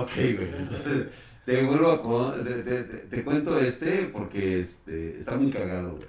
Ok, güey. Entonces, te vuelvo a... Te, te- te- cuento este porque este, está muy cagado, güey.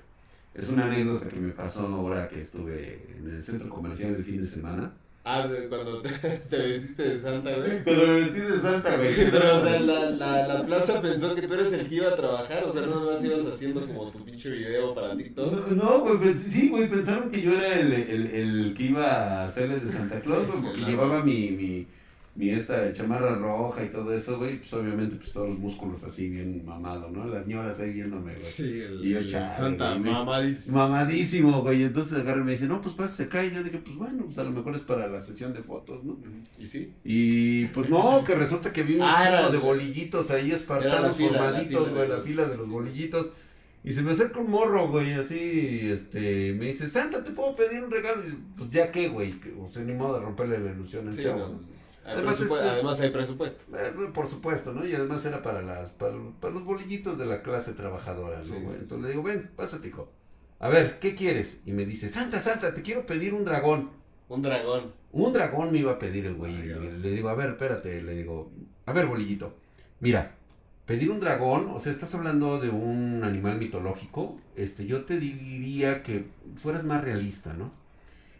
Es una anécdota que me pasó ahora que estuve en el centro comercial el fin de semana. Ah, cuando te, te vestiste de santa, güey. Cuando me vestí de santa, güey. Pero, o sea, la, la, la plaza pensó que tú eres el que iba a trabajar, o sea, no más ibas haciendo como tu pinche video para TikTok. No, No, güey, pues sí, güey, pensaron que yo era el, el, el que iba a hacerles de Santa Claus, güey, porque Claro. llevaba mi, mi, mi esta chamarra roja y todo eso, güey, pues obviamente pues todos los músculos así bien mamado, ¿no? Las ñoras ahí viéndome, güey. Sí, el, Y yo, el chale, santa güey, mamadis. Mamadísimo, güey, entonces agarra y me dice, no, pues pásase acá, y yo dije, pues bueno, pues a lo mejor es para la sesión de fotos, ¿no? ¿Y sí? Y pues no, que resulta que vi un Ah, era- de bolillitos ahí espartanos la fila, la formaditos, güey, la fila de los bolillitos. Y se me acerca un morro, güey, así, este, me dice, Santa, ¿te puedo pedir un regalo? Y, pues ya qué, güey, o sea, ni modo de romperle la ilusión al Sí, chavo. no. Hay Además, es- además hay presupuesto. Eh, por supuesto, ¿no? Y además era para las para, para los bolillitos de la clase trabajadora, ¿no? Sí, güey? sí, sí. Entonces le digo, ven, pásate, hijo. A ver, ¿qué quieres? Y me dice, Santa, Santa, te quiero pedir un dragón. Un dragón. Un dragón me iba a pedir el güey. Cabrón. le digo, a ver, espérate. Le digo, a ver, bolillito. Mira, pedir un dragón, o sea, estás hablando de un animal mitológico. Este, yo te diría que fueras más realista, ¿no?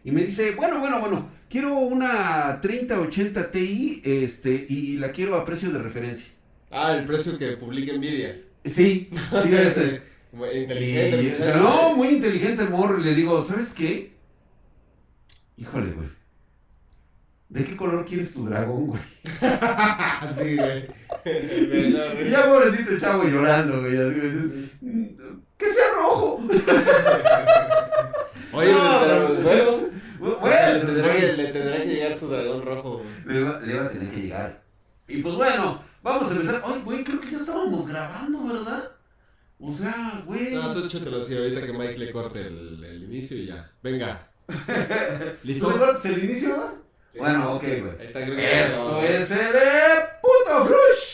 Y me dice, bueno, bueno, bueno, quiero una 3080 Ti, este, y la quiero a precio de referencia. Ah, el precio que publica Nvidia. Sí, sí, ese. Inteligente. Y- no, muy inteligente el morro. Le digo, ¿sabes qué? Híjole, güey. ¿De qué color quieres tu dragón, güey? sí, güey. Y ya pobrecito el chavo llorando, güey. así. Que sea rojo. Oye, No, pero güey. bueno. Bueno, le, tendrá que, le tendrá que llegar su dragón rojo. Le va, le va a tener que llegar. Y pues bueno, vamos a empezar. Ay, güey, creo que ya estábamos grabando, ¿verdad? O sea, güey. No, tú échatelo así ahorita que Mike le corte el, el inicio y ya. Venga. ¿Tú ¿Listo? recuerdas el inicio, verdad? Bueno, ok, güey. Esto es el eh, puto flush de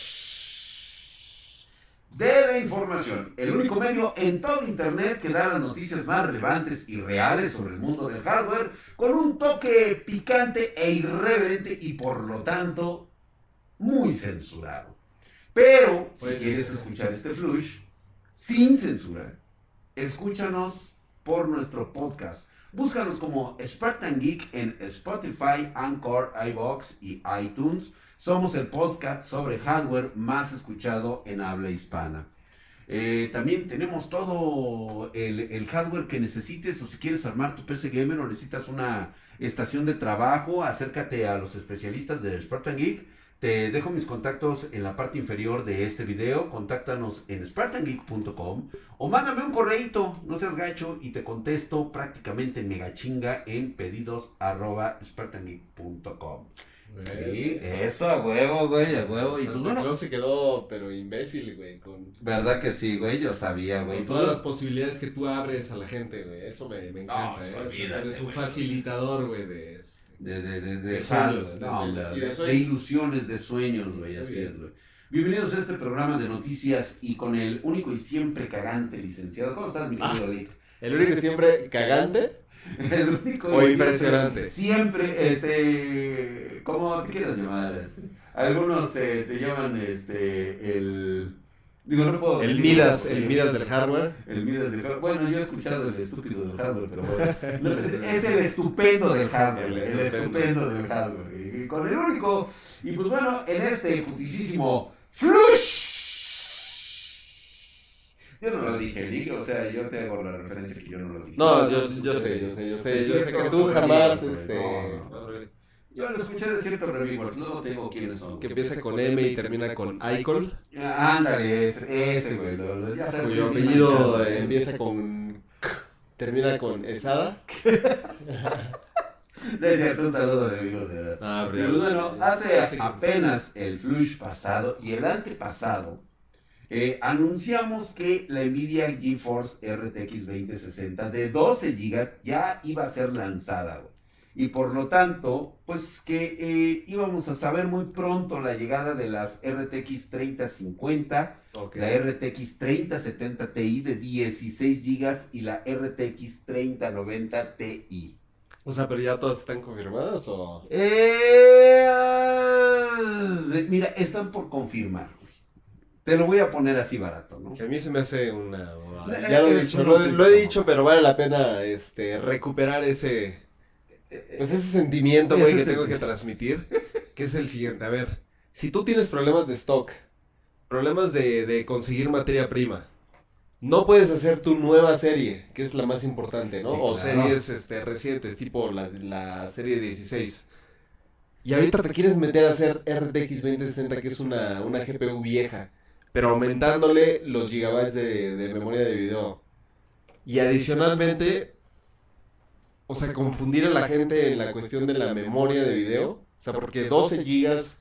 información. El único medio en todo internet que da las noticias más relevantes y reales sobre el mundo del hardware con un toque picante e irreverente y por lo tanto muy censurado. Pero si Oye, quieres escuchar este flush sin censura, escúchanos por nuestro podcast. Búscanos como Spartan Geek en Spotify, Anchor, iBox y iTunes. Somos el podcast sobre hardware más escuchado en habla hispana. Eh, también tenemos todo el, hardware que necesites o si quieres armar tu PC Gamer o necesitas una estación de trabajo, acércate a los especialistas de Spartan Geek. Te dejo mis contactos en la parte inferior de este video. Contáctanos en spartangeek.com o mándame un correito, no seas gacho, y te contesto prácticamente mega chinga en pedidos spartangeek.com. Sí, eso a huevo, güey, a huevo. Y bueno, Claus se quedó, pero imbécil, güey, con, verdad que sí, güey, yo sabía, güey. con todas las posibilidades que tú abres a la gente, güey. Eso me, me encanta, No, ¿eh? olvídate, Eres un güey. facilitador, güey, de este. De, de, de, de, De fans, sueños, no, Y ilusiones, de sueños, güey, Muy así bien. es, güey. Bienvenidos a este programa de noticias y con el único y siempre cagante licenciado. ¿Cómo estás, mi querido Lick? El único siempre cagante. El único O impresionante. Siempre, este, ¿cómo te quieras llamar? Este? Algunos te, te llaman, este, el... Digo, no puedo El Midas, el Midas del hardware. El Midas del hardware. Bueno, yo he escuchado el estúpido del hardware, pero bueno. No, es, es el estupendo del hardware. El El, estupendo. estupendo del hardware. Y con el único. Y pues bueno, en este putisísimo Flush. Yo no lo dije, Lick, o sea, yo te hago la referencia que yo no lo dije. No, yo, yo sé, yo sé, yo sé. Yo sé que tú jamás, este. no, no. Yo lo escuché de ciertos reviewers, luego te digo quiénes son. Que empieza con M y termina con Icol. Ah, Ándale, ese, ese, güey. lo- lo- ya sabes, Cuyo apellido eh, empieza con. K, Termina con Esada. De cierto, un saludo, amigos. de verdad. Ah, Pero pero- bueno, hace apenas el flush pasado y el antepasado, eh, anunciamos que la Nvidia GeForce RTX 2060 de 12 GB ya iba a ser lanzada. güey. Y por lo tanto, pues que eh, íbamos a saber muy pronto la llegada de las RTX 3050, Ok. la RTX 3070 Ti de 16 GB y la RTX 3090 Ti. O sea, pero ya todas están confirmadas o. Eh, ah, mira, están por confirmar. Te lo voy a poner así barato, ¿no? Que a mí se me hace una... Eh, Ya lo he dicho, lo, he dicho, pero vale la pena este, recuperar ese, pues ese sentimiento, güey, que tengo que transmitir, que es el siguiente. A ver, Si tú tienes problemas de stock, problemas de, de conseguir materia prima. no puedes hacer tu nueva serie, que es la más importante, ¿no? Sí, o O claro. series este, recientes, tipo la, la serie 16. Y ahorita te quieres meter a hacer RTX 2060, que es una, una GPU vieja, pero aumentándole los gigabytes de, memoria de video. Y adicionalmente, O sea, confundir a la gente en la cuestión de la memoria de video. O sea, porque 12 gigas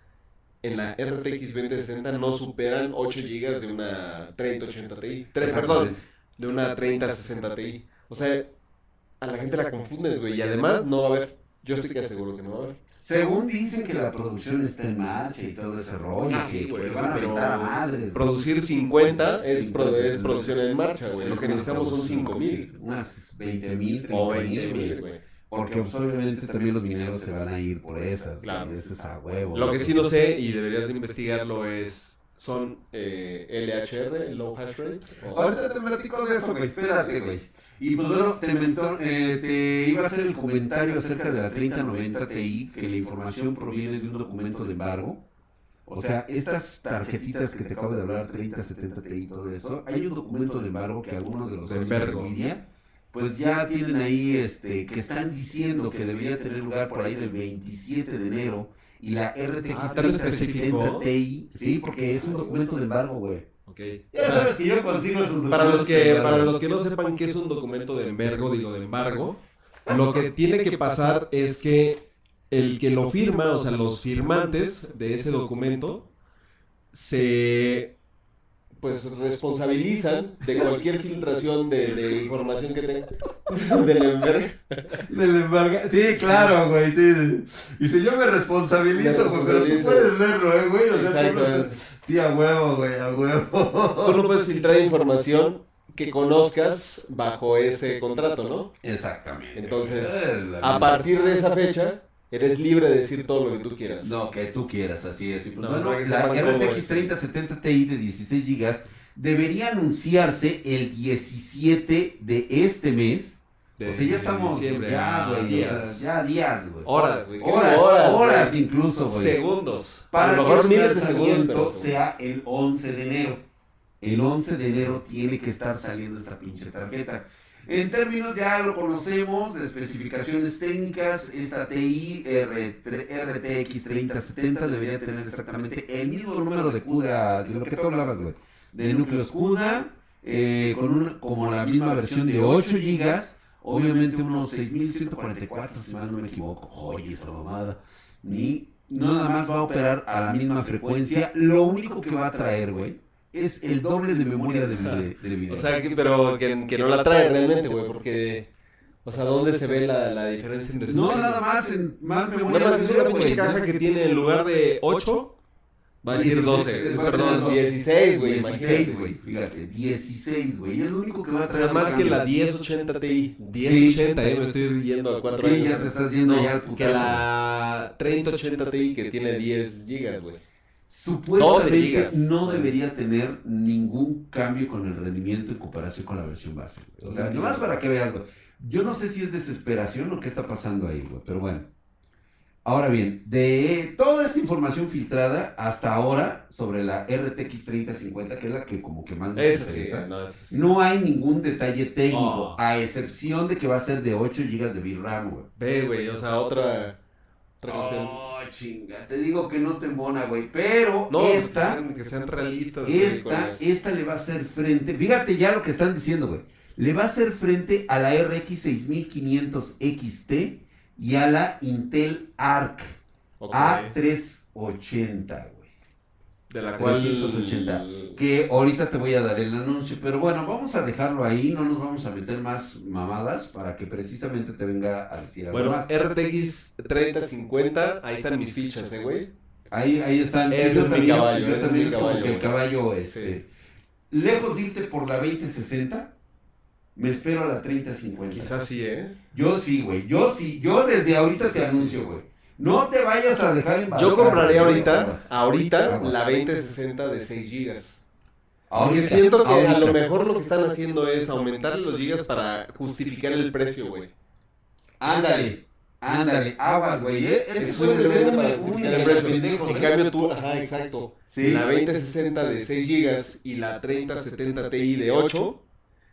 en la RTX 2060 no superan 8 gigas de una 3080 Ti. Tres, perdón, de una 3060 Ti. O sea, a la gente la confundes, güey. Y además no va a haber. Yo estoy casi seguro que no va a haber. Según dicen que la producción está en marcha y todo ese rollo, Ah, que, sí, que güey, van a pero a madres. producir 50 Es, pro- es producción en marcha, güey. Lo que necesitamos son 5000 Unas 20 mil, o 30 20 mil, mil, güey. Porque pues, obviamente también los mineros se van a ir por esas. Claro. Claro. Ese es a huevo. Lo que sí no sé, y deberías de investigarlo, es... Son... Eh, LHR, Low Hash Rate. o- Ahorita te platico de eso, güey. Espérate, güey. Y pues bueno, te, mentó- eh, te iba a hacer el comentario acerca de la 3090 Ti, que la información proviene de un documento de embargo. O sea, estas tarjetitas que te acabo de hablar, 3070 Ti y todo eso, hay un documento de embargo que algunos de los socios de. Nvidia, pues ya tienen ahí, este, que están diciendo que debería tener lugar por ahí del 27 de enero. Y la RTX Ah, ¿tan 3070 específico? Ti, sí, porque es un documento de embargo, güey. Ok. Ya sabes que yo consigo esos Para los que, embargo. para los que no sepan qué es un documento de embargo, digo de embargo, lo que tiene que pasar es que el que lo firma, o sea, los firmantes de ese documento, se... pues responsabilizan de cualquier filtración de, de información que tenga del embargo. Del embargo. Sí, claro, güey, sí. sí. Dice, yo me responsabilizo, güey, pero tú puedes verlo, ¿eh, güey? O sea, tú no Exactamente. estás- Sí, a huevo, güey, a huevo. Tú no puedes filtrar información que conozcas bajo ese contrato, ¿no? Exactamente. Entonces, A partir de esa fecha, eres libre de decir todo lo que tú quieras. No, que tú quieras, así es. No, bueno, no, la RTX es. 3070 Ti de 16 GB debería anunciarse el 17 de este mes. de o sea, ya estamos ya, a güey. o días. sea, ya días, güey. Horas, güey. Horas, Horas, horas, incluso, güey. Segundos. Para que mejor su lanzamiento sea el 11 de enero. El 11 de enero tiene que estar saliendo esta pinche tarjeta. En términos, ya lo conocemos, de especificaciones técnicas, esta TI RTX 3070 debería tener exactamente el mismo número de CUDA, de lo que tú hablabas, güey. De núcleos CUDA, eh, con un, como la misma versión de 8 GB, obviamente unos 6144, si mal no me equivoco. Oye, esa mamada. Ni nada más va a operar a la misma frecuencia. Lo único que va a traer, güey, es el doble de memoria de, vide- de video. O sea, que, pero que, que no la trae realmente, güey, porque... O sea, ¿dónde se ve la, la diferencia en no, nada más, en más memoria Nada más de es una pinche caja que tiene en lugar de 8, va a decir Sí, 12. sí, sí, Perdón, sí, 16, güey, 16, imagínate. güey, fíjate, 16, güey, es lo único que va a O traer. sea, más que la 1080 Ti. 1080, eh, me estoy yendo a 4 Sí, ya te estás yendo No, ya al que putazo. la 3080 Ti que tiene 10 gigas, güey. 12 Supuestamente no debería tener ningún cambio con el rendimiento en comparación con la versión base. O sea, nomás para que veas, güey. Yo no sé si es desesperación lo que está pasando ahí, güey, pero bueno. Ahora bien, de toda esta información filtrada hasta ahora sobre la RTX 3050, que es la que como que más nos sí, no, hay ningún detalle técnico, Oh. a excepción de que va a ser de 8 GB de VRAM, güey. Ve, güey, o sea, otra... Cuestión. Oh, chinga, te digo que no te embona, güey, pero No, esta... que sean, que sean realistas. Esta, esta le va a hacer frente. Fíjate ya lo que están diciendo, güey. Le va a hacer frente a la RX 6500 XT y a la Intel Arc Ok. A380, güey. De la cual... 380. Que ahorita te voy a dar el anuncio, pero bueno, vamos a dejarlo ahí, no nos vamos a meter más mamadas para que precisamente te venga a decir algo Bueno, más. RTX 3050, ahí están mis fichas, eh, güey. Ahí, ahí están. Ese yo es mi también, caballo, yo ese es mi como caballo, que el caballo, este, lejos de irte por la 2060, me espero a la 3050. Quizás sí, ¿eh? Yo sí, güey, yo sí, yo desde ahorita te anuncio, güey. No te vayas a dejar embarcar. Yo compraría ahorita, ahorita, la 2060 de 6 GB. Porque siento que a lo mejor lo que están haciendo es aumentar los gigas para justificar el precio, güey. Ándale, ándale, aguas, güey, ¿eh? Ese un ser un, pendejo, En ¿eh? cambio tú, ajá, exacto. Sí. La 2060 de 6 GB y la 3070 Ti de 8,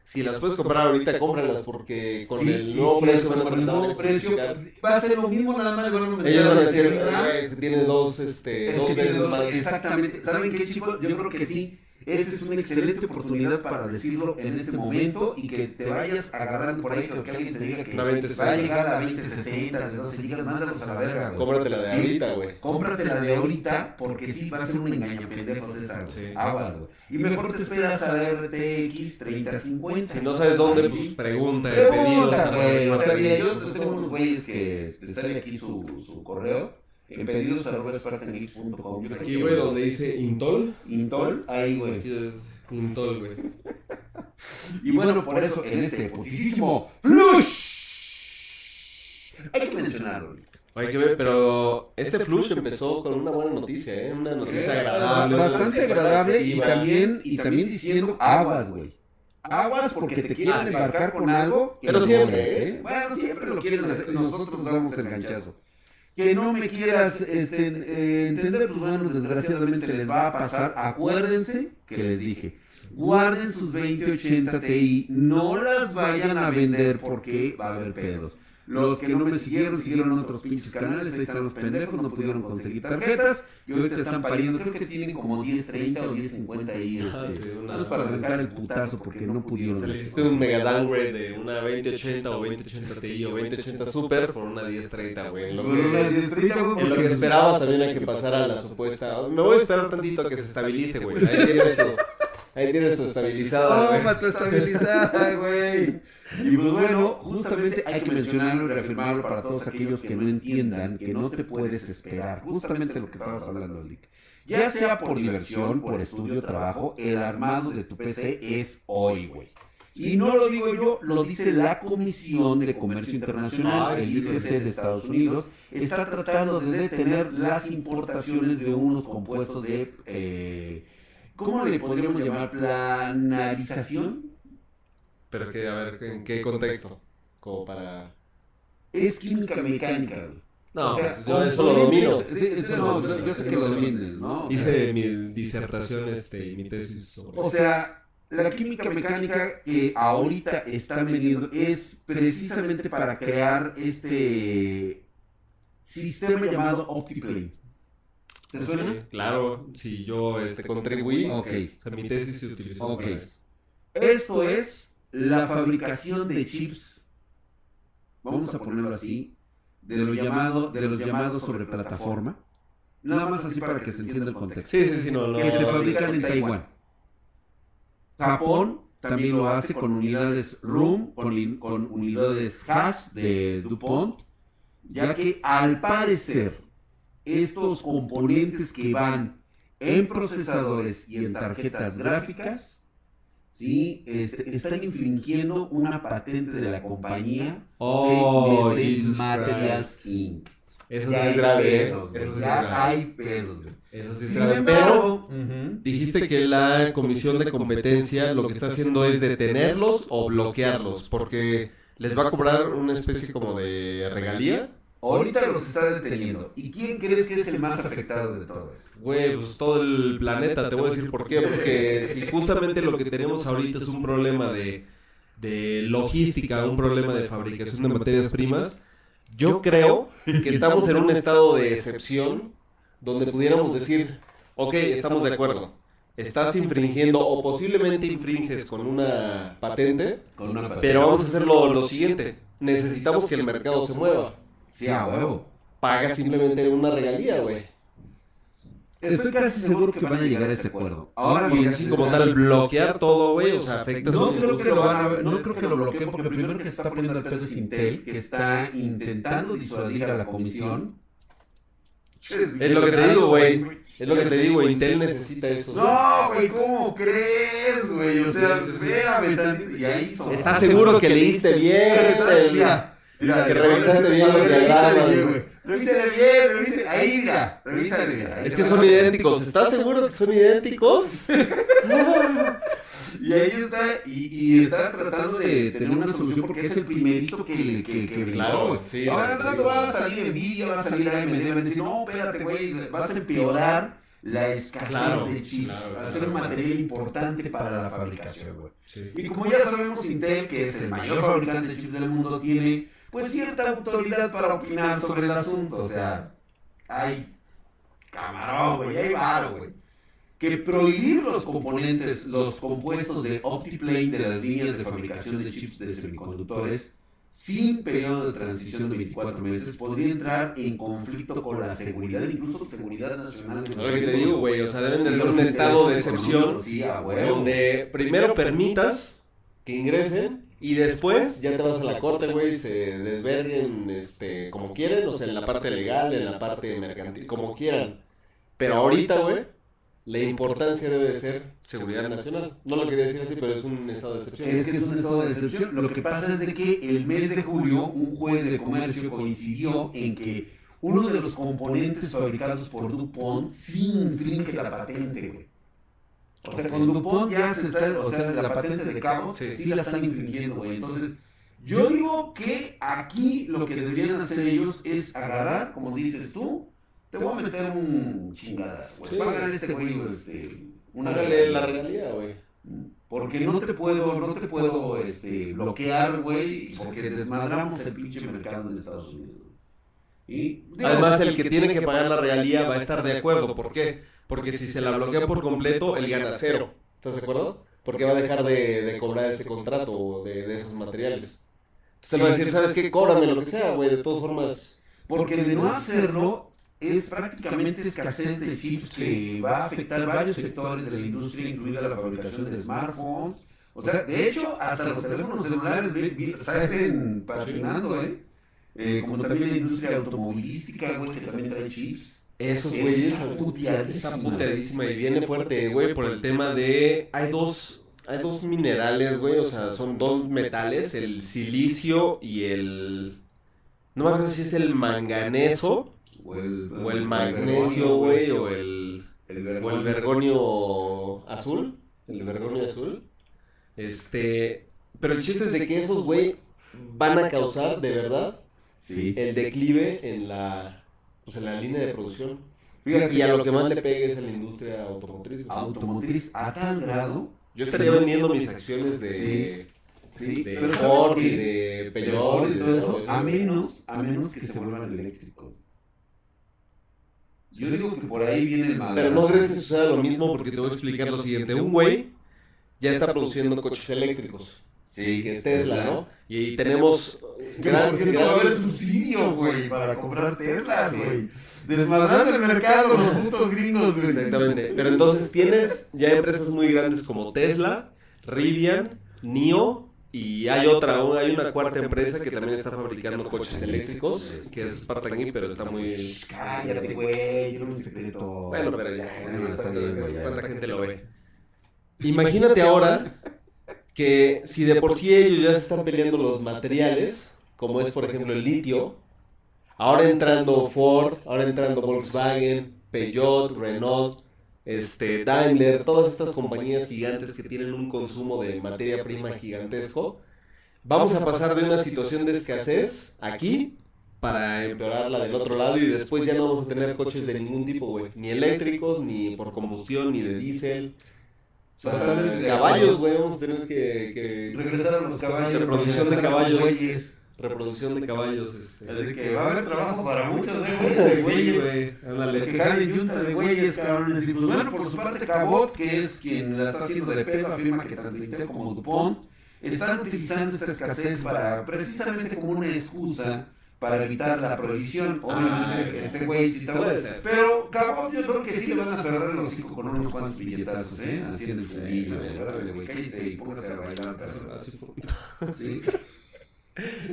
si las puedes comprar ahorita, cómpralas porque con Sí, el nuevo sí, precio con van a el nuevo precio va a ser lo mismo, nada más aumentar Ellos van a decir. "Ah, es que tiene dos, este, Es dos que tiene veces dos- más. exactamente. ¿Saben qué, chicos? Yo creo que sí. Esa es una excelente oportunidad para decirlo en este momento y que te vayas agarrando por ahí, que que alguien te diga que va a 2060. llegar a 2060 de 12 gigas, mándalos a la verga, güey. Cómpratela de Sí. ahorita, güey. Cómpratela de ahorita porque sí va a ser un engaño pendejo güey. Sí. Aguas, güey. Y mejor te esperas a la RTX 3050. Si no sabes dónde, pues, Pregunta, pedidos. Pregunta, güey. O sea, yo tengo unos güeyes que este, sale aquí su, su correo. En pedidos arroba spartangeek.com. Aquí, güey, donde dice Intol. Intol, ahí, güey. Aquí es Intol, güey. Y bueno, por eso, en este putisísimo Flush. Hay que mencionarlo. güey. Hay que ver, pero este flush empezó con una buena noticia, ¿eh? Una noticia agradable. Bastante agradable y también, y también diciendo aguas, güey. Aguas porque te quieren sí. embarcar con algo. Pero siempre, es, ¿eh? Bueno, siempre lo quieren hacer. Nosotros damos el ganchazo. Que no me quieras este, entender, pues bueno, desgraciadamente les va a pasar. Acuérdense que les dije, guarden sus 2080 Ti, no las vayan a vender porque va a haber pedos. Los que no me siguieron, siguieron en otros pinches canales, ahí están los pendejos, no pudieron conseguir tarjetas y ahorita están pariendo, creo que tienen como 1030 o 1050 ahí. Este, Ah, sí, una- nada más para arrancar el putazo porque no pudieron. Se le hiciste un mega downgrade de una 2080 o 2080 Ti o 2080 Super por una 1030, güey. En lo Por una que, 1030, güey, en lo que esperabas también hay que pasar a la supuesta. Me voy a esperar tantito a que se estabilice, güey. Ahí ahí tienes tu estabilizada. Toma tu estabilizada, güey. Y pues bueno, justamente hay que mencionarlo y reafirmarlo para todos aquellos que no entiendan que no te puedes esperar. Justamente lo que estabas hablando, Lick. Ya sea por diversión, por estudio, trabajo, el armado de tu PC es hoy, güey. Y no lo digo yo, lo dice la Comisión de Comercio Internacional, el ITC de Estados Unidos, está tratando de detener las importaciones de unos compuestos de, eh, ¿cómo le podríamos llamar? Planarización. Pero que, a ver, ¿en qué contexto? Como para... Es química mecánica, güey. No, O sea, pues yo eso lo domino. Sí, eso no, yo, yo sé que lo domines, ¿no? Hice mi disertación este, y mi tesis sobre O sea, la química mecánica que ahorita están vendiendo es precisamente para crear este sistema llamado OptiPlane. ¿Te suena? Sí, claro, si yo este, Este, contribuí. Ok. O sea, mi tesis se utilizó. Esto es la fabricación de chips, vamos a ponerlo así, de lo llamado, de los llamados sobre plataforma. Nada más así para que se entienda el contexto. Sí, sí, sí, no, no. que se fabrican en Taiwán. Japón también lo hace con unidades con, lin- con unidades hash de DuPont, ya que al parecer estos componentes que van en procesadores y en tarjetas gráficas, sí, este, están infringiendo una patente de la compañía Oh, CMC Materials. Inc. Eso Ya sí hay es grave, pedos, güey, Eso sí es ya grave. hay pedos, güey. Eso sí es Sin grave. embargo, Pero dijiste que la comisión de competencia lo que está haciendo es detenerlos o bloquearlos, porque les va a cobrar una especie como de regalía. Ahorita los está deteniendo. ¿Y quién crees que es el más afectado de todo esto? Güey, pues todo el planeta, te voy a decir por qué, porque si justamente lo que tenemos ahorita es un problema de, de logística, un problema de fabricación de materias primas, Yo creo que estamos en un estado de excepción donde pudiéramos decir, ok, estamos de acuerdo, estás infringiendo o posiblemente infringes con una patente, Con una patente. pero vamos a hacer lo, lo siguiente, necesitamos que el mercado se mueva. Sí, a huevo. Paga simplemente una regalía, güey. Estoy casi seguro que van a llegar a ese acuerdo. Ahora bien, así como tal, bloquear todo, güey, o sea, afecta No su- creo que lo van a ver, no creo que lo bloqueen porque primero que se está poniendo al pedo es Intel, que está intentando disuadir a la comisión. Es lo que te digo, güey. Es lo que te digo, Intel necesita eso. No, güey, ¿cómo crees, güey? O sea, espérame tantito. Y ahí son. ¿Estás seguro que leíste bien? Mira, mira, que revisaste bien los revísale diagramas, bien. Revísale bien, revísale. Ahí, mira, revísale bien. Es que son idénticos. ¿Estás seguro que son idénticos? Y ahí está, y, y está tratando de tener una solución porque es el primerito que, que, que Claro, sí, Ahora al rato va a salir Nvidia, va a salir AMD, van a decir, no, espérate, güey, vas a empeorar la escasez Claro, de chips. claro, va a ser claro. un material importante para la fabricación, güey. Sí. Y como ya sabemos, Intel, que es el mayor fabricante de chips del mundo, tiene pues cierta autoridad para opinar sobre el asunto. O sea, hay camarón, güey, hay varo, güey. Que prohibir los componentes, los compuestos de OptiPlane de las líneas de fabricación de chips de semiconductores sin periodo de transición de 24 meses podría entrar en conflicto con la seguridad, incluso seguridad nacional. de Lo que te digo, güey, o sea, deben de ser los un estado de excepción Sí, donde primero permitas que ingresen y después ya te vas a la corte, güey, se desverguen este, como quieren, o sea, en la parte legal, en la parte mercantil, como quieran. Pero ahorita, güey, la importancia debe de ser seguridad nacional. No lo quería decir así, pero es un estado de excepción. Es que es un estado de excepción. Lo que pasa es de que el mes de julio un juez de comercio coincidió en que uno de los componentes fabricados por DuPont sí infringe la patente, güey. O sea, con DuPont ya se está, o sea, la patente de Cabot Sí. sí, la están infringiendo, güey. Entonces, yo digo que aquí lo que deberían hacer ellos es agarrar, como dices tú, te voy a meter un chingadazo, güey. Sí. Págale este güey, este, una Hágale la regalía, güey. porque no te puedo, no te puedo este, bloquear, güey, porque desmadramos el pinche mercado en Estados Unidos. Y, Además, el que tiene que pagar la realía va a estar de acuerdo. ¿Por qué? Porque si se la bloquea por completo, él gana cero. ¿Estás de acuerdo? Porque va a dejar de, de cobrar ese contrato o de, de esos materiales. Entonces él va a decir, ¿sabes qué? Cóbrame lo que sea, güey. De todas formas, porque de no hacerlo es prácticamente escasez de chips que va a afectar varios sectores de la industria, incluida la fabricación de smartphones. O sea, de hecho, hasta los teléfonos celulares salen patinando, ¿eh? Eh, Como también la industria automovilística, güey, que también trae chips. Esos Es güeyes... Está puteadísima y viene fuerte, güey, por el tema de... Hay dos... Hay dos minerales, güey, o sea, son dos metales, el silicio y el... No me acuerdo si es el manganeso O el, o el magnesio, güey, o el... el O el vergonio azul. El vergonio azul. Este. Pero el chiste es de que esos, güey, van a causar de verdad Sí. el declive en la. Pues en la línea de producción. Fíjate Y a lo que más le pegue es a la industria automotriz. automotriz a tal grado. Yo estaría vendiendo mis acciones de. Sí, De pero Ford ¿sabes y de Peugeot y todo eso, a menos, a menos que se vuelvan eléctricos. Yo digo que por ahí viene el Pero no crees que suceda lo mismo porque te voy a explicar lo siguiente. Un güey ya está produciendo coches eléctricos. Sí, que es Tesla, ¿no? Y tenemos Que por cierto va a haber subsidio, güey, para comprar Teslas, güey. Desmadrando el mercado los putos gringos, güey. Exactamente. Pero entonces tienes ya empresas muy grandes como Tesla, Rivian, NIO y hay otra, hay una cuarta empresa que también está fabricando coches eléctricos, que es Spartan E, pero está muy... Shh, Cállate, güey, yo no un secreto. Bueno, pero ya, Bueno, está bien. ¿cuánta gente lo ve? Imagínate ahora que si de por sí ellos ya se están peleando los materiales, como es por ejemplo el litio, ahora entrando Ford, ahora entrando Volkswagen, Peugeot, Renault, este, Daimler, todas estas compañías gigantes que tienen un consumo de materia prima gigantesco, vamos a pasar de una situación de escasez aquí para empeorarla del otro lado y después ya no vamos a tener coches de ningún tipo, güey, ni eléctricos, ni por combustión, ni de diésel. De caballos, güey, vamos a tener que, que Regresaron los caballos. Reproducción de caballos. los güeyes. reproducción de caballos, este. Así que va a haber trabajo para muchos de Sí, güeyes. güey, ándale. Que jalen yunta de güeyes, cabrones. Y pues bueno, por su parte, Cabot, que es quien la está haciendo de pedo, afirma que tanto Intel como DuPont están utilizando esta escasez para precisamente como una excusa para evitar la prohibición. Obviamente, Ah, este güey sí está. puede ser. Pero Cabot, yo creo que sí le van a cerrar el hocico con unos cuantos billetazos, ¿eh? Así en el fundillo. Sí, Órale, güey, cállese y póngase a bailar. Así fue. Sí.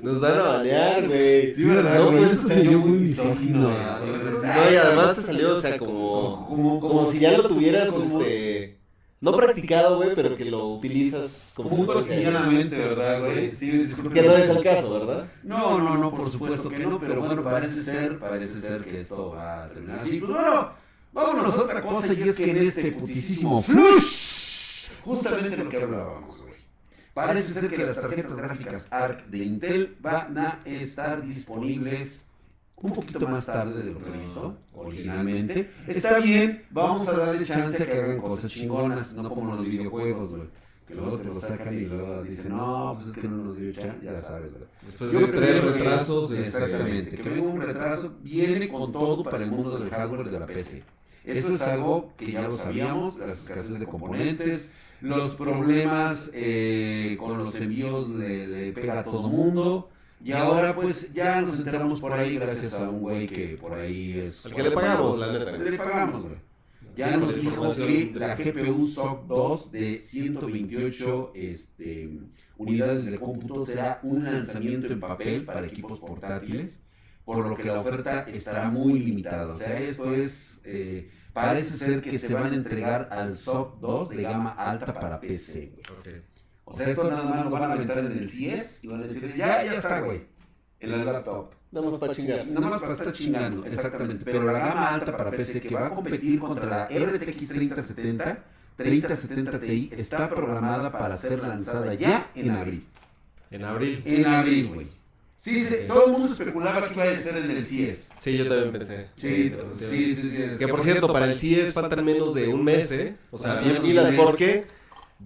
Nos van a banear, güey. Sí, ¿verdad, No, güey? Eso salió muy misógino, No, y además te salió, o sea, como. Como, Como si ya lo tuvieras, como- este. No practicado, güey, pero que lo utilizas como Muy cotidianamente, ¿verdad, güey? Sí, disculpe. Que no es el caso, ¿verdad? No, no, no, por supuesto que no, pero bueno, parece ser, parece ser que esto va a terminar así. Pues bueno, vámonos a otra cosa y es que en este putisísimo flush, justamente lo que hablábamos, güey. Parece ser que las tarjetas gráficas ARC de Intel van a estar disponibles un poquito más tarde de lo previsto, originalmente. Está bien, vamos a darle chance a que hagan cosas chingonas, no como los videojuegos, güey. Que luego te lo sacan y luego dicen, no, pues es que no nos dio chance, ya sabes, güey. Después Yo de tres retrasos. Exactamente, que venga un retraso, viene con todo para el mundo del hardware de la PC. Eso es algo que ya lo sabíamos, las escasez de componentes, los problemas eh, con los envíos le, le pega a todo mundo. Y ahora pues ya nos enteramos por ahí gracias a un güey que por ahí es... Al que le pagamos, la neta. Le pagamos, güey. Ya nos dijo que la GPU SOC 2 de 128 este, unidades de cómputo será un lanzamiento en papel para equipos portátiles, por lo que la oferta estará muy limitada. O sea, esto es, eh, parece ser que se van a entregar al SOC 2 de gama alta para PC. güey. O sea, esto nada más lo van a aventar en el CIES y van a decir, ya, ya está, güey, en la laptop. Nada más para chingar. Nada más para estar chingando, exactamente. Pero la gama alta para PC que va a competir contra la RTX 3070, 3070 Ti, está programada para ser lanzada ya en abril. En abril. En abril, güey. Sí, sí, todo el mundo especulaba que iba a ser en el CIES. Sí, yo también pensé. Sí, sí, sí. sí, Que por cierto, para el CIES faltan menos de un mes, ¿eh? O sea, bien bien, pilas bien. porque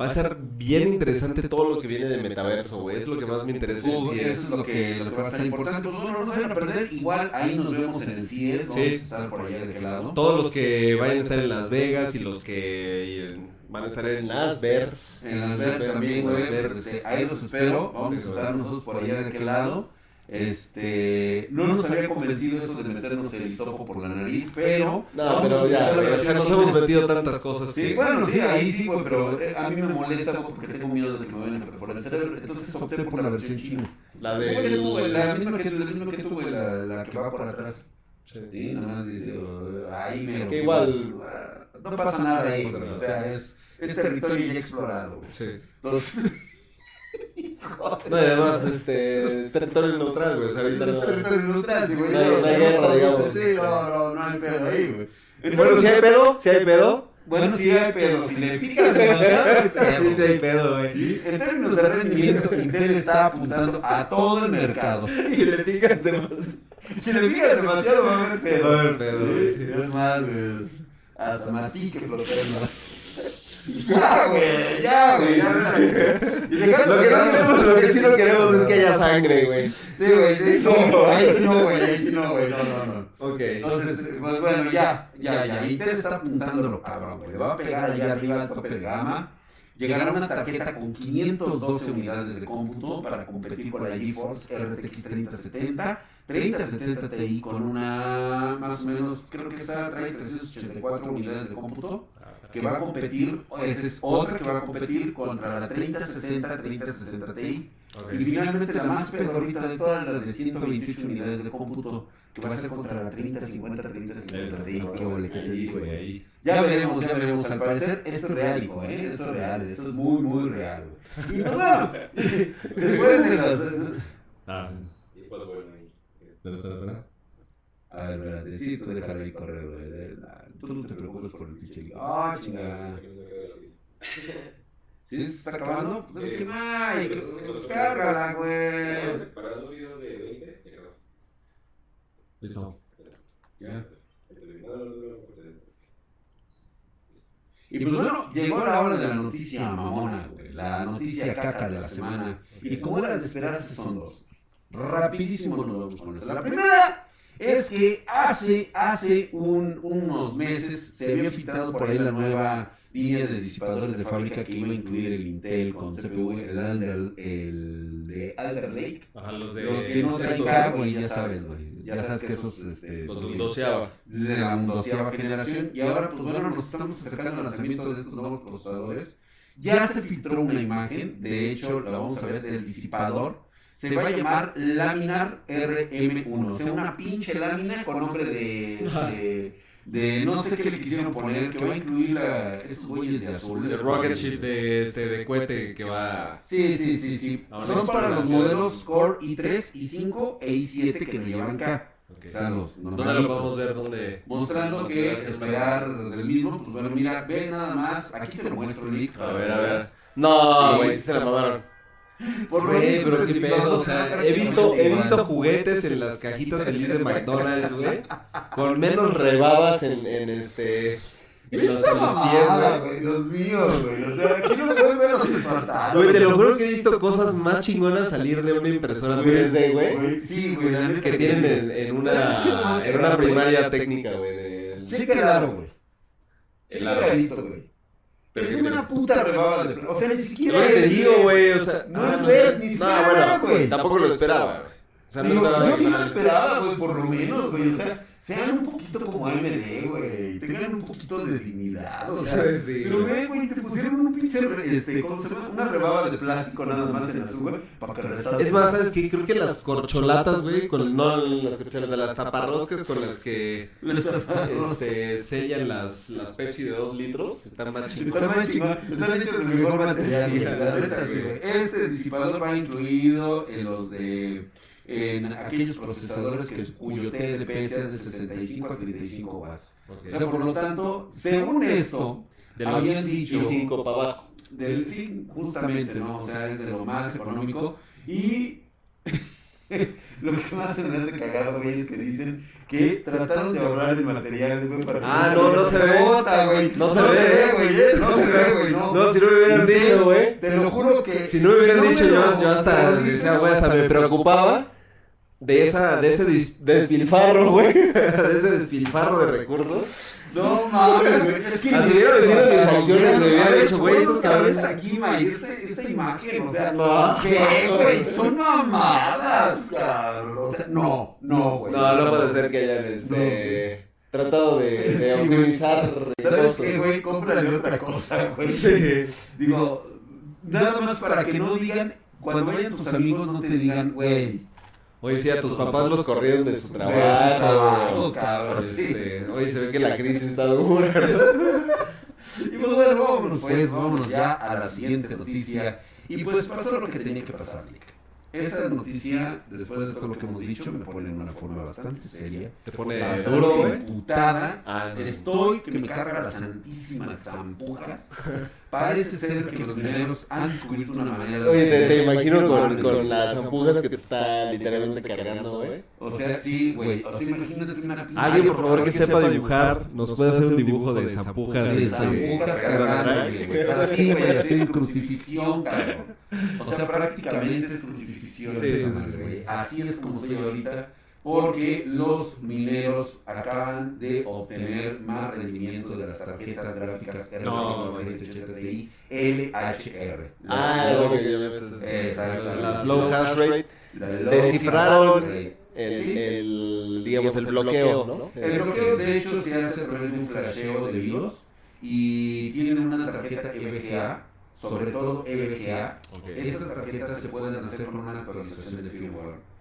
va a ser bien interesante todo lo que viene de metaverso, güey. Es lo que más me interesa Uh, eso es lo que, lo que va a estar importante. Pues bueno, no se van a perder. Igual ahí nos vemos en el. Vamos Sí. a estar por allá de qué lado. Todos los que vayan a estar en Las Vegas y los que van a estar en Las Vers. En las verdes también, güey. Pues, ahí los espero. Vamos a estar nosotros por allá de aquel lado. Este, no nos había convencido eso de meternos el hisopo por la nariz, pero. No, pero ya, O sea, nos hemos metido tantas cosas Sí, que... bueno, sí, ahí sí, güey, pero eh, a mí me molesta porque tengo miedo de que me vayan a perforar el cerebro. Entonces opté por la versión china. La Como que tú, güey, de. La misma que, la misma que tú, güey, la, la que va por atrás. Sí. Sí, nada más dice, oh, ahí me Que igual- No pasa nada ahí, O sea, es, es territorio ya explorado, güey. Sí. Entonces. No, y además, este, territorio neutral, güey. O sea, ahorita Es no... territorio neutral, sí, güey. No hay- no hay guerra, digamos. Sí, no, no, no hay pedo ahí, güey. Bueno, si hay pedo, si hay pedo. Bueno, sí hay pedo. Si le picas demasiado, hay pedo. Sí, sí hay pedo, güey. En términos de rendimiento, Intel está apuntando a todo el mercado. Si le picas demasiado. Si le picas demasiado, va a haber pedo. Va a haber pedo, güey. Es más, güey. Hasta mastique lo tengo. Ya, güey, ya, güey. ya. Lo que, no queremos, lo que sí no queremos es que haya sangre, güey. Sí, güey, sí, no, ahí sí no, güey, ahí sí no, güey, no, no, no. Ok. Entonces, pues bueno, ya, ya, ya. Intel está apuntándolo cabrón, güey. Va a pegar allá arriba al tope de gama. Llegará una tarjeta con 512 unidades de cómputo para competir con la GeForce RTX 3070. 3070 Ti con una, más o menos, creo que esa trae 384 unidades de cómputo. Que va a competir, esa es otra que va a competir contra la 3060, 3060 Ti. Y finalmente la más pedorrita de todas, la de 128 unidades de cómputo, que va a ser contra la 3050, 3050 Ti. Qué ole, que te güey. ahí. Ya veremos, ya veremos. Al parecer, esto es real, hijo, ¿eh? Esto es real, esto es muy, muy real. güey. Y bueno, después de las... Ah. Espera, espera, espera. A ver, espérate, sí, tú déjalo ahí correr, güey. de- nah, Tú no te preocupes por el pinche lío. Ah, chingada. ¿Sí se está acabando? Pues es que no hay, que- pues cárgala, güey. Parando video de 20, se acabó. Listo. Ya. Y pues bueno, llegó la hora de la noticia mamona, güey. La noticia caca de la semana. Y como era de esperarse, son dos. Rapidísimo nos vamos con esta. La primera es que hace, hace un- unos meses se había filtrado por ahí la nueva línea de disipadores de fábrica que iba a incluir el Intel con CPU, el, Alder, el de Alder Lake. Ajá, los de... Los que no traen güey, ya sabes, güey. Ya sabes que esos, este... Los pues, de doceava. de la doceava generación y ahora pues bueno nos estamos acercando al lanzamiento de estos nuevos procesadores ya se filtró una imagen de hecho la vamos a ver del disipador se va a llamar Laminar RM1 o sea una pinche lámina con nombre de, de, de no sé qué le quisieron poner, que va a incluir la, estos güeyes de azul. El rocket ship de, este, de cohete que va... Sí, sí, sí, sí. Son es para los modelos Core i3, i5 e i7 que no llevan K. Ok. O sea, los ¿Dónde lo podemos ver? ¿Dónde? Mostrando que esperar del mismo, pues bueno, mira, ve nada más, aquí te lo muestro, Nick. A ver, a ver. No, güey, sí se la mamaron. Por lo Güey, pero qué pedo, o sea, he visto, he visto juguetes en las cajitas felices de McDonald's, güey, con menos rebabas en, en este. en los, Esa en los pies, mamada, güey. güey, Dios mío, güey. O sea, aquí no pueden ver los espartanos. Güey, te lo juro que he visto cosas más chingonas salir de una impresora 3D, güey, Sí, güey, que sí. tienen en, en ¿Sabes qué es lo una, en una primaria técnica, güey. del- Checa el aro, güey. Checa El el aro. arito, güey. Pero Es sí, una puta rebaba de. O sea, ni Lo siquiera. que te digo, güey, o sea... No es LED, ni no, siquiera, bueno, güey. tampoco lo esperaba, güey. O sea, no estaba yo sí lo esperaba, güey, por lo menos, güey. O sea, sean un poquito como AMD, güey. Tengan un poquito de dignidad, o sea. Sí, pero ve, güey, te pusieron un pinche, este, ¿cómo se llama? Una rebaba de plástico nada más en azul, güey, para que resalte. Es más, ¿sabes qué? Creo que las corcholatas, güey, con no las corcholatas, las taparroscas con las que este, sellan las, las Pepsi de 2 litros, están más Está chingonas. más chingón, están hechos del mejor material. Sí, la güey. Este disipador va incluido en los de. En aquellos procesadores que, cuyo TDP sea de 65 a 35 watts. O sea, por lo tanto, según esto, De los habían dicho. 5 para abajo. Del, sí, justamente, ¿no? O sea, es de lo más económico. Y lo que más se me hace cagado, güey, es que dicen que trataron de ahorrar el material, güey, para Ah, no, no se ve. bota, güey. No se ve. güey, ¿eh? No se ve, güey, no. No, si no me hubieran dicho, güey. Te lo juro que. Si no me hubieran no dicho, me yo, yo hasta, hasta me preocupaba de esa, de ese dis- despilfarro, güey, de ese despilfarro de recursos. No mames, güey. Es que Así ni- hubiera venido en mis ver, me hubiera dicho, güey, estos cabezas- aquí, May, este- esta imagen, o sea, No. ¿qué, güey? Son mamadas, cabrón. O sea, no, no, güey. No, no puede ser que hayan este, tratado de, de Sí, optimizar ¿Sabes qué, güey? Cómprale otra cosa, güey. Sí. Digo, nada más para que no digan, cuando vayan tus amigos, no te digan, güey. Oye, sí, a tus papás los corrieron de su trabajo. su trabajo, cabrón. sí. Este, oye, se ve que la crisis está dura. Y pues bueno, vámonos pues, vámonos ya a la siguiente noticia. Y pues pasó lo que tenía que pasar. Esta noticia, después de todo lo que hemos dicho, me pone en una forma bastante seria. Te pone Bastante duro, güey. emputada. Ah, no. Estoy que me carga las santísimas zampujas. Parece ser que los mineros han descubierto una manera Oye, te, te imagino con, con las ampujas que te está literalmente cargando, güey. O sea, sí, güey. O sea, imagínate una pinche. Alguien, por favor, que sepa dibujar, nos puede hacer un dibujo de zampujas. De zampujas cargándole, güey. Pero así, güey, así en crucifixión, cabrón. O sea, prácticamente es crucifixión. Sí, esa sí, madre, sí, güey. sí. Así es como estoy ahorita. Porque los mineros acaban de obtener más rendimiento de las tarjetas gráficas No, RTX 3080 Ti LHR. Ah, lo que yo. Las low hash rate. Descifraron el, el, digamos, el bloqueo, ¿no? El bloqueo, de hecho, se hace a través de un flasheo de BIOS y tienen una tarjeta EVGA, sobre todo EVGA. Ok. Estas tarjetas se pueden hacer con una actualización de firmware.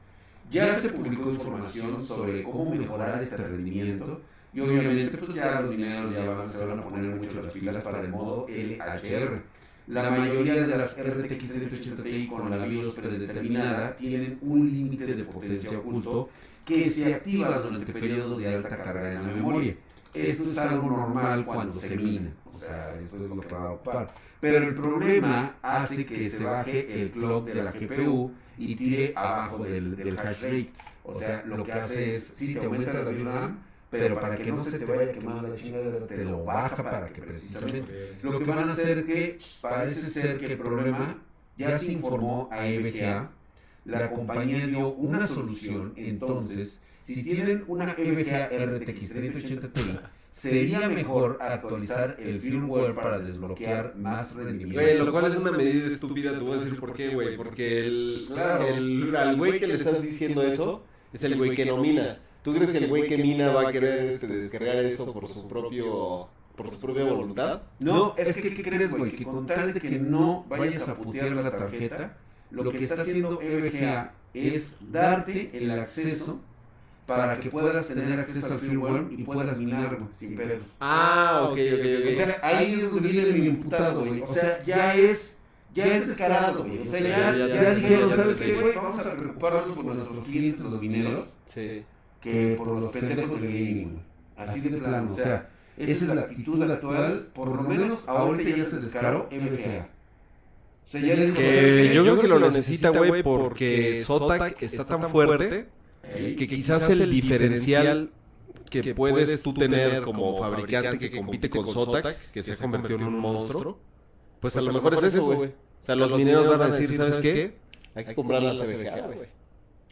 Ya se publicó información sobre cómo mejorar este rendimiento y obviamente pues ya los mineros ya van, se van a poner mucho las pilas para el modo LHR. La mayoría de las RTX 3080 Ti con la BIOS predeterminada tienen un límite de potencia oculto que se activa durante periodos de alta carga en la memoria. Esto es algo normal cuando se mina, o sea, esto es lo que va a ocupar. Pero el problema hace que se baje el clock de la GPU y tire abajo del, del hash rate. O sea, lo que hace es, sí, te aumenta la VRAM, pero para que no se te vaya a quemar la chingada, te lo baja para que precisamente lo que van a hacer que parece ser que el problema ya se informó a EVGA, la compañía dio una solución, entonces, si tienen una EVGA RTX 3080 Ti, sería mejor actualizar el firmware para desbloquear más rendimiento. Güey, lo cual es una medida estúpida, te voy a decir por qué, güey. Porque el, Claro. el, al güey que le estás diciendo eso es el güey que no mina. ¿Tú crees que el güey que mina va a querer este, descargar eso por su propio por su propia voluntad? No, es que, ¿qué crees, güey? Que con tal de que no vayas a putear la tarjeta, lo que está haciendo EVGA es darte el acceso para que puedas tener acceso al firmware y puedas minar, güey, sin pedo. Ah, ok, ok, ok. O sea, ahí es donde viene mi imputado, güey. O sea, ya es, ya es descarado, güey. O sea, ya, Ya, ya, ya ya, dijeron, ya, ¿sabes ya, qué, güey? Vamos a preocuparnos por nuestros clientes, los mineros, Sí. que por los pendejos de gaming, güey. Así de plano, o sea, esa es la actitud actual, por lo menos ahorita ya se descaró MGA. O sea, ya le dijo, ¿sabes Que yo creo que lo necesita, güey, porque Zotac está tan fuerte que quizás el diferencial que puedes tú tener como fabricante que compite con Zotac, que se ha convertido en un monstruo, pues a lo mejor es eso, güey. O sea, los mineros van a decir, ¿sabes qué? Hay que comprar las CBGA, güey.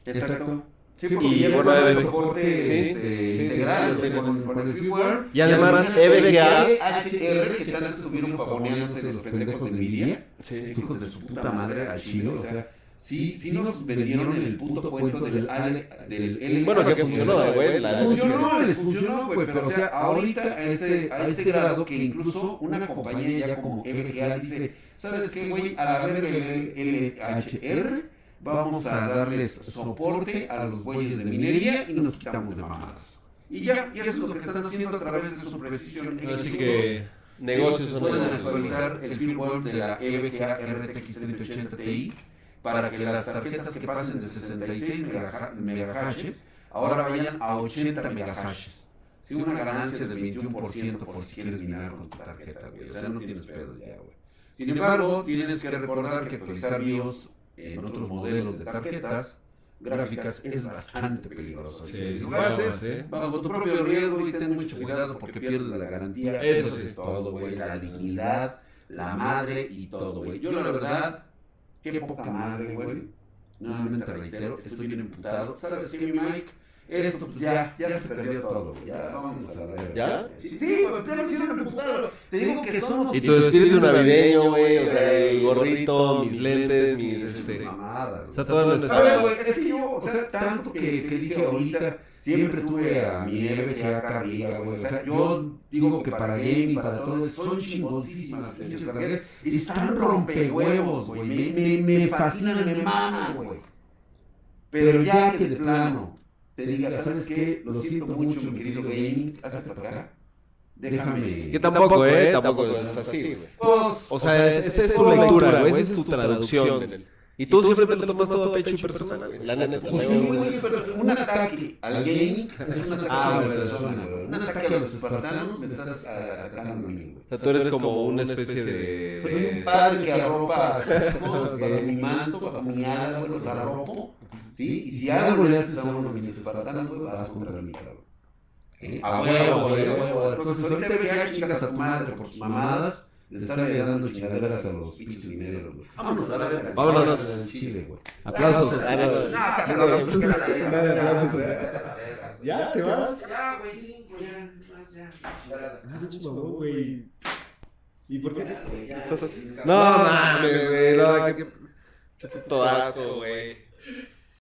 Exacto. Sí, Y porque ya bueno, eh, el soporte sí, este, sí, integral, sí, o sea, sí, con, sí. con el firmware. Y además, EVGA, HR, que tanto estuvieron pavoneándose los pendejos de Nvidia, Sí. hijos de su puta madre al chile, o sea, sí, sí nos vendieron el puto cuento del, Ale- del Bueno, que funcionó, güey. Funcionó, les funcionó, güey, pero o sea, ahorita a este, a este grado que incluso una compañía ya como EVGA dice, ¿sabes qué, güey? A la verga el LHR, vamos a darles soporte a los güeyes de minería y nos quitamos de mamadas. Y ya, y eso es lo que están haciendo a través de su precisión. Así que Negocios pueden negocios. actualizar el firmware de la EVGA RTX 3080 Ti para que las tarjetas que pasen de 66 megaha- megahashes ahora vayan a 80 megahashes. Sí, una ganancia del 21% por si quieres minar con tu tarjeta, güey. O sea, no tienes pedo ya, güey. Sin embargo, tienes que recordar que actualizar BIOS en otros modelos de tarjetas gráficas es bastante peligroso. Sí, si lo haces, bajo tu propio riesgo y ten mucho cuidado porque pierdes la garantía. Eso sí. es todo, güey. La dignidad, la madre y todo, güey. Yo, la verdad, qué poca madre, güey. Nuevamente reitero, estoy bien emputado. ¿Sabes qué, mi Mike? Esto pues, ya, ya se perdió todo, güey. Ya vamos a la verga. ¿Ya? Sí, sí, ya hicieron emputado. Te digo que son Y tu espíritu navideño, güey. O sea, el gorrito, mis lentes, mis este, este. mamadas. O sea, güey. toda A ver, güey, es que yo, o sea, tanto que, que dije ahorita, siempre tuve a mi EVGA acá arriba, güey. O sea, yo digo que para gaming, para todo, son chingoncísimas las tarjetas. Y están rompehuevos, güey. Me, me, me fascinan, me maman, güey. Pero ya que de plano te diga, ¿sabes qué? Lo siento mucho, mi querido gaming, hazte para acá. Déjame. Que tampoco, eh. Tampoco es así, güey. Pues, O sea, esa es, tu lectura, güey, esa es tu traducción. Y tú siempre te lo tomas todo a pecho y personal, güey. La neta. Pues sí, güey, pero un ataque al gaming es un ataque a la persona, güey. Un ataque a los espartanos me estás atacando a mí, güey. O sea, tú eres como una especie de. Soy un padre que arropa a sus hijos bajo mi manto, bajo mi ala, güey, los arropo. ¿Sí? Y si algo le haces a uno de mis espartanos, güey, vas contra mí, cabrón. A huevo, güey, a huevo. Entonces, ahorita ve que chingas a tu madre por tus mamadas. Les están dando chingaderas a los pinches mineros, güey. Vámonos a la verga. Vámonos. al Chile, güey. Aplausos. Ah. Ah. Ya, te vas? Ya, güey, sí, güey, ya, más, ya. Chingada. güey. ¿Y por ya. No mames, güey. No, qué puto asco, güey.